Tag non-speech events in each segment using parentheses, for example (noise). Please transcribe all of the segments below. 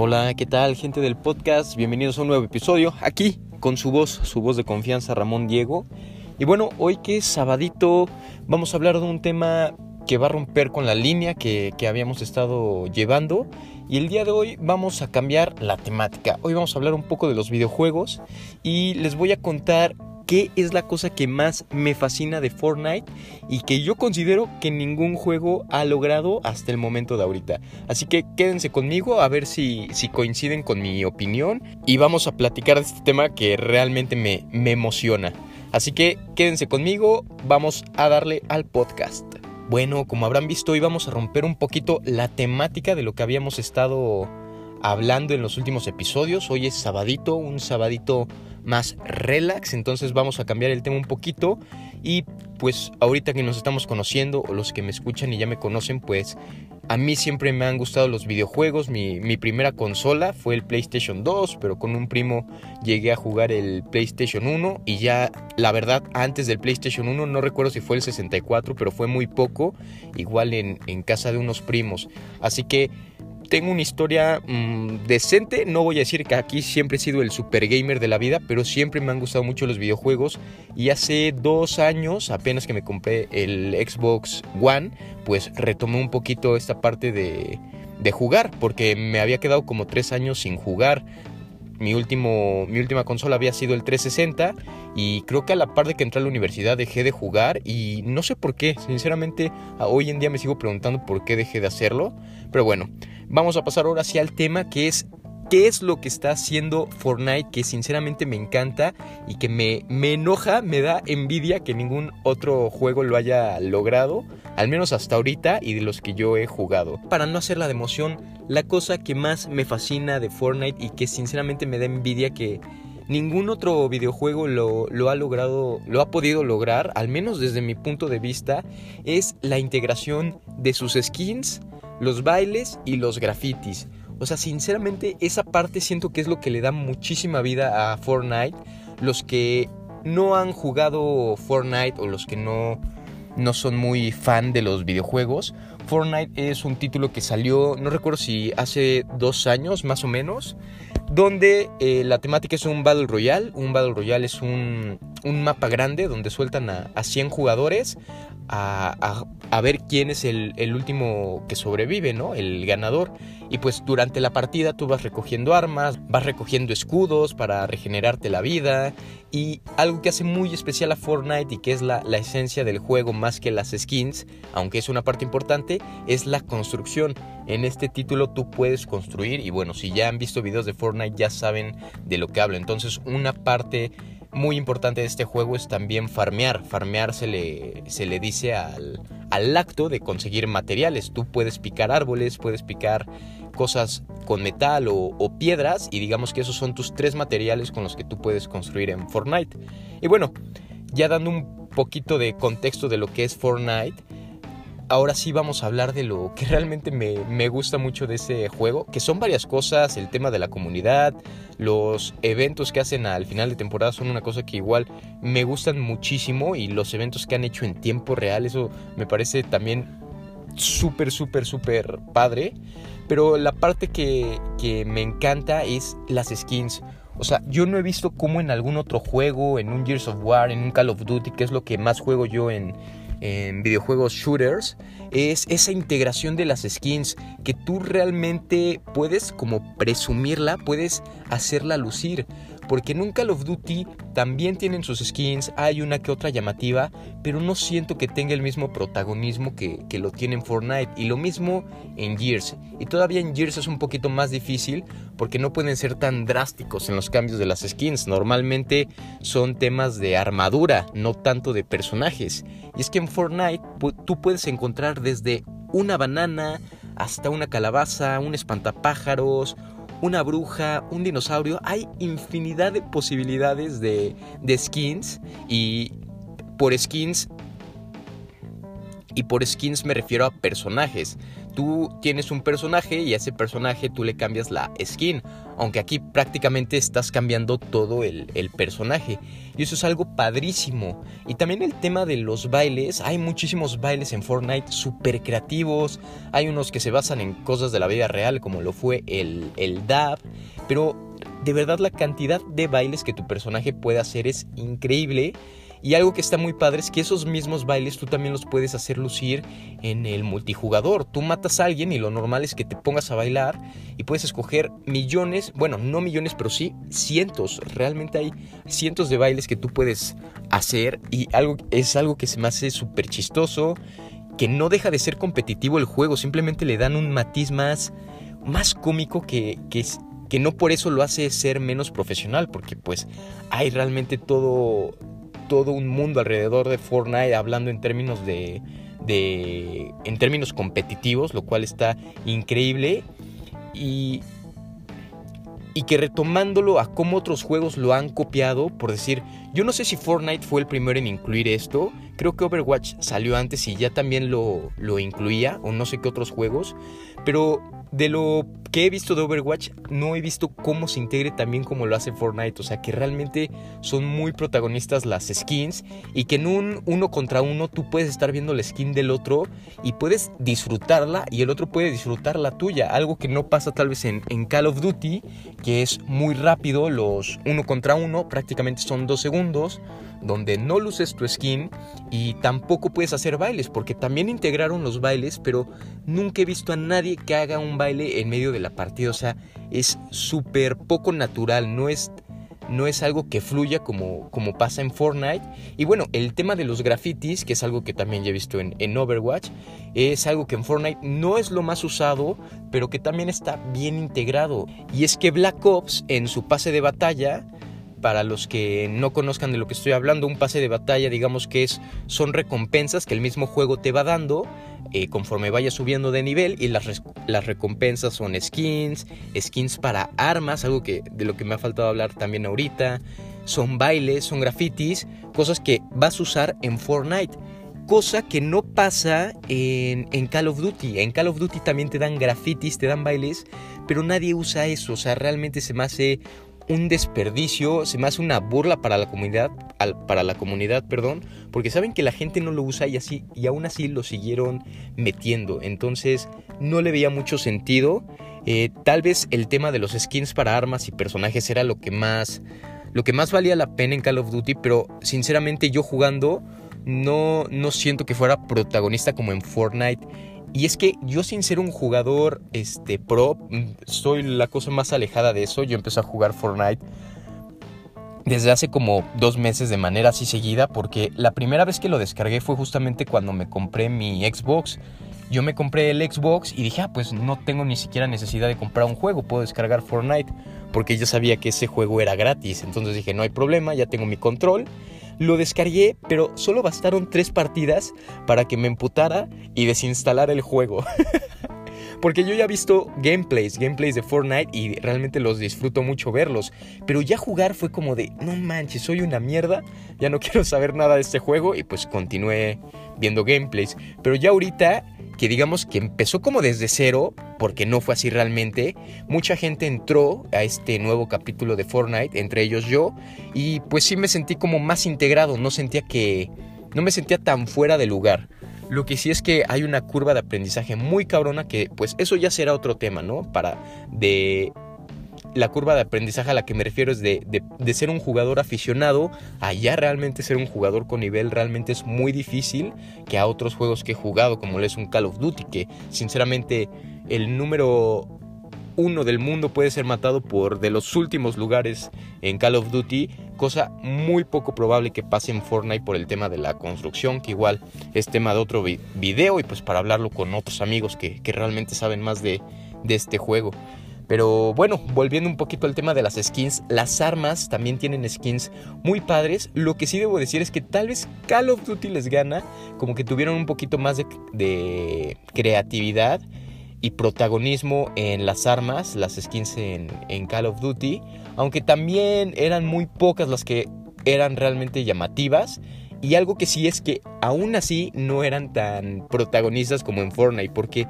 Hola, ¿qué tal gente del podcast? Bienvenidos a un nuevo episodio aquí con su voz, su voz de confianza, Ramón Diego. Y bueno, hoy que es sabadito vamos a hablar de un tema que va a romper con la línea que, que habíamos estado llevando. Y el día de hoy vamos a cambiar la temática. Hoy vamos a hablar un poco de los videojuegos y les voy a contar qué es la cosa que más me fascina de Fortnite y que yo considero que ningún juego ha logrado hasta el momento de ahorita. Así que quédense conmigo a ver si, si coinciden con mi opinión y vamos a platicar de este tema que realmente me, me emociona. Así que quédense conmigo, vamos a darle al podcast. Bueno, como habrán visto, hoy vamos a romper un poquito la temática de lo que habíamos estado hablando en los últimos episodios. Hoy es sabadito, un sabadito más relax, entonces vamos a cambiar el tema un poquito y pues ahorita que nos estamos conociendo o los que me escuchan y ya me conocen, pues a mí siempre me han gustado los videojuegos. Mi, mi, primera consola fue el PlayStation 2, pero con un primo llegué a jugar el PlayStation 1 y ya, la verdad, antes del PlayStation 1, no recuerdo si fue el 64, pero fue muy poco, igual en, en casa de unos primos. Así que tengo una historia mmm, decente. No voy a decir que aquí siempre he sido el super gamer de la vida, pero siempre me han gustado mucho los videojuegos. Y hace dos años, apenas que me compré el Xbox One, pues retomé un poquito esta parte de, de jugar, porque me había quedado como tres años sin jugar. Mi, último, mi última consola había sido el 360 y creo que a la par de que entré a la universidad dejé de jugar y no sé por qué, sinceramente hoy en día me sigo preguntando por qué dejé de hacerlo, pero bueno, vamos a pasar ahora hacia el tema que es qué es lo que está haciendo Fortnite que sinceramente me encanta y que me, me, enoja, me da envidia que ningún otro juego lo haya logrado, al menos hasta ahorita y de los que yo he jugado. Para no hacer la de emoción, la cosa que más me fascina de Fortnite y que sinceramente me da envidia que ningún otro videojuego lo, lo, ha logrado, lo ha podido lograr, al menos desde mi punto de vista, es la integración de sus skins, los bailes y los grafitis. O sea, sinceramente esa parte siento que es lo que le da muchísima vida a Fortnite. Los que no han jugado Fortnite o los que no, no son muy fan de los videojuegos, Fortnite es un título que salió, no recuerdo si hace dos años más o menos, donde eh, la temática es un Battle Royale. Un Battle Royale es un, un mapa grande donde sueltan a, a 100 jugadores a, a, a, ver quién es el, el, último que sobrevive, ¿no? El ganador. Y pues durante la partida tú vas recogiendo armas, vas recogiendo escudos para regenerarte la vida. Y algo que hace muy especial a Fortnite y que es la, la esencia del juego más que las skins, aunque es una parte importante, es la construcción. En este título tú puedes construir y bueno, si ya han visto videos de Fortnite ya saben de lo que hablo. Entonces una parte muy importante de este juego es también farmear. Farmear se le, se le dice al, al acto de conseguir materiales. Tú puedes picar árboles, puedes picar cosas con metal o, o, piedras y digamos que esos son tus tres materiales con los que tú puedes construir en Fortnite. Y bueno, ya dando un poquito de contexto de lo que es Fortnite, ahora sí vamos a hablar de lo que realmente me, me, gusta mucho de ese juego, que son varias cosas, el tema de la comunidad, los eventos que hacen al final de temporada son una cosa que igual me gustan muchísimo y los eventos que han hecho en tiempo real, eso me parece también súper, súper, súper padre. Pero la parte que, que me encanta es las skins. O sea, yo no he visto cómo en algún otro juego, en un Gears of War, en un Call of Duty, que es lo que más juego yo en, en videojuegos shooters es esa integración de las skins que tú realmente puedes como presumirla, puedes hacerla lucir. Porque en un Call of Duty también tienen sus skins, hay una que otra llamativa, pero no siento que tenga el mismo protagonismo que, lo tiene en Fortnite. Y lo mismo en Gears. Y todavía en Gears es un poquito más difícil porque no pueden ser tan drásticos en los cambios de las skins. Normalmente son temas de armadura, no tanto de personajes. Y es que en Fortnite tú puedes encontrar desde una banana hasta una calabaza, un espantapájaros, una bruja, un dinosaurio. Hay infinidad de posibilidades de, de skins y por skins Y por skins me refiero a personajes. Tú tienes un personaje y a ese personaje tú le cambias la skin. Aunque aquí prácticamente estás cambiando todo el, el personaje. Y eso es algo padrísimo. Y también el tema de los bailes. Hay muchísimos bailes en Fortnite súper creativos. Hay unos que se basan en cosas de la vida real como lo fue el, el dab. Pero de verdad la cantidad de bailes que tu personaje puede hacer es increíble. Y algo que está muy padre es que esos mismos bailes tú también los puedes hacer lucir en el multijugador. Tú matas a alguien y lo normal es que te pongas a bailar y puedes escoger millones, bueno, no millones, pero sí cientos. Realmente hay cientos de bailes que tú puedes hacer y algo, es algo que se me hace súper chistoso, que no deja de ser competitivo el juego, simplemente le dan un matiz más, más cómico que, que, que no por eso lo hace ser menos profesional, porque pues hay realmente todo todo un mundo alrededor de Fortnite hablando en términos de, de en términos competitivos, lo cual está increíble. Y y que retomándolo a cómo otros juegos lo han copiado, por decir, yo no sé si Fortnite fue el primero en incluir esto, creo que Overwatch salió antes y ya también lo, lo incluía, o no sé qué otros juegos, pero de lo que he visto de Overwatch, no he visto cómo se integre también como lo hace Fortnite. O sea, que realmente son muy protagonistas las skins y que en un uno contra uno tú puedes estar viendo la skin del otro y puedes disfrutarla y el otro puede disfrutar la tuya. Algo que no pasa tal vez en, en Call of Duty, que es muy rápido. Los uno contra uno prácticamente son dos segundos donde no luces tu skin y tampoco puedes hacer bailes, porque también integraron los bailes, pero nunca he visto a nadie que haga un baile en medio de la partida, o sea, es súper poco natural, no es no es algo que fluya como, como pasa en Fortnite. Y bueno, el tema de los grafitis, que es algo que también ya he visto en, en, Overwatch, es algo que en Fortnite no es lo más usado, pero que también está bien integrado. Y es que Black Ops en su pase de batalla para los que no conozcan de lo que estoy hablando, un pase de batalla, digamos que es, son recompensas que el mismo juego te va dando eh, conforme vaya subiendo de nivel y las, las recompensas son skins, skins para armas, algo que de lo que me ha faltado hablar también ahorita, son bailes, son grafitis, cosas que vas a usar en Fortnite. Cosa que no pasa en, en Call of Duty. En Call of Duty también te dan grafitis, te dan bailes, pero nadie usa eso. O sea, realmente se me hace un desperdicio, se me hace una burla para la comunidad, para la comunidad, perdón, porque saben que la gente no lo usa y así y aún así lo siguieron metiendo. Entonces no le veía mucho sentido. Eh, tal vez el tema de los skins para armas y personajes era lo que más lo que más valía la pena en Call of Duty, pero sinceramente yo jugando no no siento que fuera protagonista como en Fortnite. Y es que yo sin ser un jugador este, pro, mm, soy la cosa más alejada de eso. Yo empecé a jugar Fortnite desde hace como dos meses de manera así seguida porque la primera vez que lo descargué fue justamente cuando me compré mi Xbox. Yo me compré el Xbox y dije, ah, pues no tengo ni siquiera necesidad de comprar un juego, puedo descargar Fortnite porque yo sabía que ese juego era gratis. Entonces dije, no hay problema, ya tengo mi control lo descargué, pero solo bastaron tres partidas para que me emputara y desinstalara el juego. (laughs) Porque yo ya he visto gameplays, gameplays de Fortnite y realmente los disfruto mucho verlos. Pero ya jugar fue como de, no manches, soy una mierda, ya no (laughs) quiero saber nada de este juego y pues continué viendo gameplays. Pero ya ahorita que digamos que empezó como desde cero, porque no fue así realmente. Mucha gente entró a este nuevo capítulo de Fortnite, entre ellos yo, y pues sí me sentí como más integrado, no sentía que... no me sentía tan fuera de lugar. Lo que sí es que hay una curva de aprendizaje muy cabrona que pues eso ya será otro tema, ¿no? Para de la curva de aprendizaje a la que me refiero es de, ser un jugador aficionado a ya realmente ser un jugador con nivel. Realmente es muy difícil que a otros juegos que he jugado, como es un Call of Duty, que sinceramente el número uno del mundo puede ser matado por de los últimos lugares en Call of Duty, cosa muy poco probable que pase en Fortnite por el tema de la construcción, que igual es tema de otro video y pues para hablarlo con otros amigos que, realmente saben más de, de este juego. Pero bueno, volviendo un poquito al tema de las skins, las armas también tienen skins muy padres. Lo que sí debo decir es que tal vez Call of Duty les gana, como que tuvieron un poquito más de, creatividad y protagonismo en las armas, las skins en, en Call of Duty, aunque también eran muy pocas las que eran realmente llamativas Y algo que sí es que aún así no eran tan protagonistas como en Fortnite, porque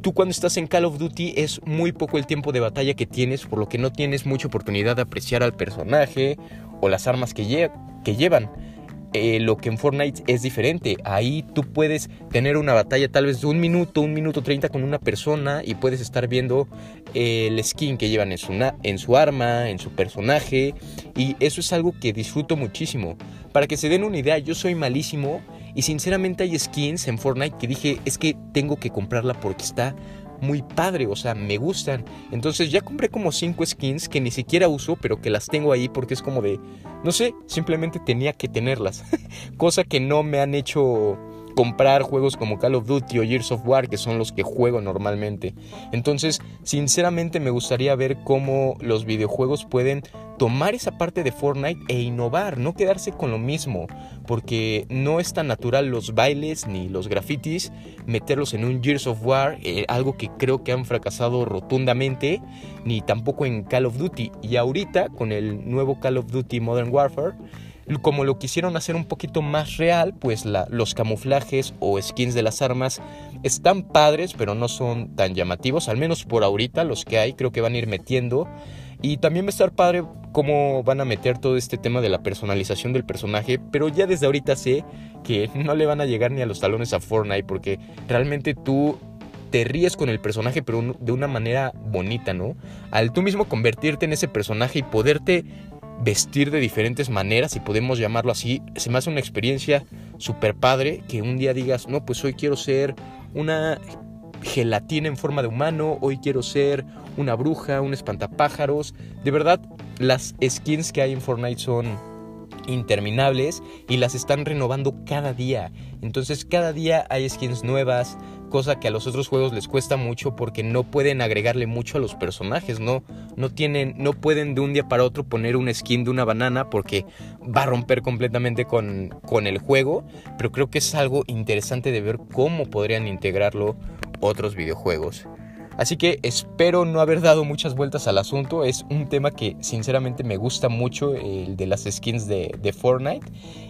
tú cuando estás en Call of Duty es muy poco el tiempo de batalla que tienes, por lo que no tienes mucha oportunidad de apreciar al personaje o las armas que, que llevan. Eh, lo que en Fortnite es diferente. Ahí tú puedes tener una batalla tal vez de un minuto, un minuto treinta con una persona y puedes estar viendo el skin que llevan en su arma, en su personaje. Y eso es algo que disfruto muchísimo. Para que se den una idea, yo soy malísimo y sinceramente hay skins en Fortnite que dije es que tengo que comprarla porque está muy padre, o sea, me gustan. Entonces ya compré como 5 skins que ni siquiera uso, pero que las tengo ahí porque es como de, no sé, simplemente tenía que tenerlas. (laughs) Cosa que no me han hecho comprar juegos como Call of Duty o Gears of War, que son los que juego normalmente. Entonces, sinceramente me gustaría ver cómo los videojuegos pueden tomar esa parte de Fortnite e innovar, no quedarse con lo mismo, porque no es tan natural los bailes ni los grafitis, meterlos en un Gears of War, eh, algo que creo que han fracasado rotundamente, ni tampoco en Call of Duty. Y ahorita, con el nuevo Call of Duty Modern Warfare, como lo quisieron hacer un poquito más real, pues los camuflajes o skins de las armas están padres, pero no son tan llamativos, al menos por ahorita los que hay creo que van a ir metiendo. Y también va a estar padre cómo van a meter todo este tema de la personalización del personaje, pero ya desde ahorita sé que (laughs) no le van a llegar ni a los talones a Fortnite porque realmente tú te ríes con el personaje, pero de una manera bonita, ¿no? Al tú mismo convertirte en ese personaje y poderte vestir de diferentes maneras, si podemos llamarlo así, se me hace una experiencia súper padre que un día digas, no, pues hoy quiero ser una gelatina en forma de humano, hoy quiero ser una bruja, un espantapájaros. De verdad, las skins que hay en Fortnite son interminables y las están renovando cada día. Entonces cada día hay skins nuevas, cosa que a los otros juegos les cuesta mucho porque no pueden agregarle mucho a los personajes, no no tienen no pueden de un día para otro poner un skin de una banana porque va a romper completamente con con el juego, pero creo que es algo interesante de ver cómo podrían integrarlo otros videojuegos. Así que espero no haber dado muchas vueltas al asunto. Es un tema que sinceramente me gusta mucho, el de las skins de, Fortnite.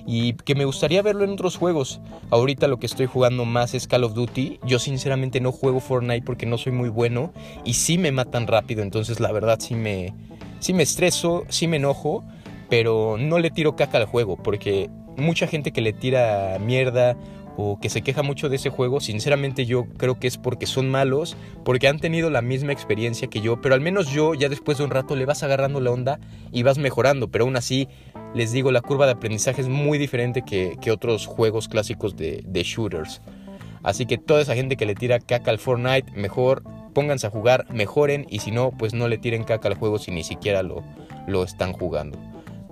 Y que me gustaría verlo en otros juegos. Ahorita lo que estoy jugando más es Call of Duty. Yo sinceramente no juego Fortnite porque no soy muy bueno. Y sí me matan rápido. Entonces la verdad sí me, sí me estreso, sí me enojo. Pero no le tiro caca al juego. Porque mucha gente que le tira mierda o que se queja mucho de ese juego, sinceramente yo creo que es porque son malos, porque han tenido la misma experiencia que yo, pero al menos yo ya después de un rato le vas agarrando la onda y vas mejorando, pero aún así les digo, la curva de aprendizaje es muy diferente que, otros juegos clásicos de, shooters. Así que toda esa gente que le tira caca al Fortnite, mejor pónganse a jugar, mejoren y si no, pues no le tiren caca al juego si ni siquiera lo, lo están jugando.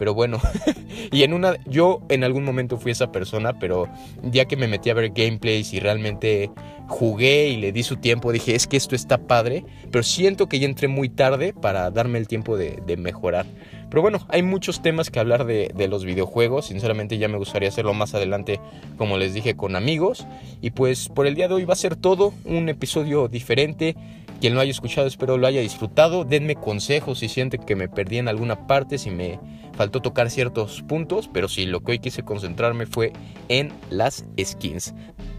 Pero bueno, (laughs) y en una, yo en algún momento fui esa persona, pero ya que me metí a ver gameplays y realmente jugué y le di su tiempo, dije, es que esto está padre, pero siento que ya entré muy tarde para darme el tiempo de, mejorar. Pero bueno, hay muchos temas que hablar de, de, los videojuegos. Sinceramente ya me gustaría hacerlo más adelante, como les dije, con amigos. Y pues por el día de hoy va a ser todo un episodio diferente. Quien lo haya escuchado espero lo haya disfrutado. Denme consejos si sienten que me perdí en alguna parte, si me faltó tocar ciertos puntos, pero sí, lo que hoy quise concentrarme fue en las skins.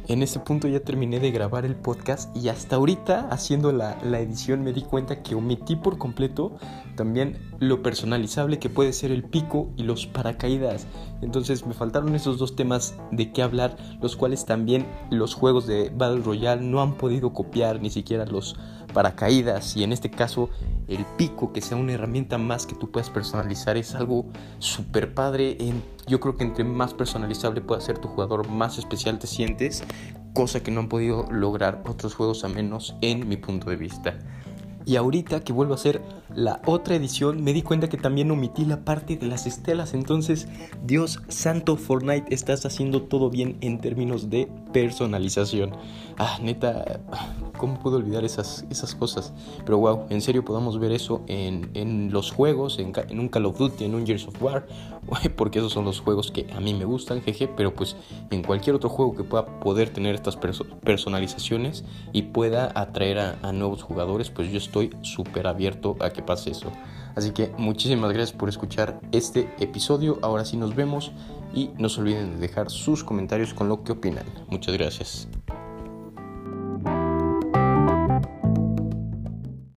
En este punto ya terminé de grabar el podcast y hasta ahorita haciendo la, la, edición me di cuenta que omití por completo también lo personalizable que puede ser el pico y los paracaídas. Entonces me faltaron esos dos temas de qué hablar, los cuales también los juegos de Battle Royale no han podido copiar, ni siquiera los paracaídas y en este caso el pico que sea una herramienta más que tú puedas personalizar es algo súper padre. yo creo que entre más personalizable pueda ser tu jugador, más especial te sientes, cosa que no han podido lograr otros juegos a menos en mi punto de vista. Y ahorita que vuelvo a hacer la otra edición, me di cuenta que también omití la parte de las estelas. Entonces, Dios santo, Fortnite, estás haciendo todo bien en términos de personalización. Ah, neta, ¿cómo puedo olvidar esas, esas cosas? Pero wow, en serio podamos ver eso en, en los juegos, en, en, un Call of Duty, en un Gears of War, (laughs) porque esos son los juegos que a mí me gustan, jeje, pero pues en cualquier otro juego que pueda poder tener estas personalizaciones y pueda atraer a, a nuevos jugadores, pues yo estoy súper abierto a que pase eso. Así que muchísimas gracias por escuchar este episodio. Ahora sí nos vemos y no se olviden de dejar sus comentarios con lo que opinan. Muchas gracias.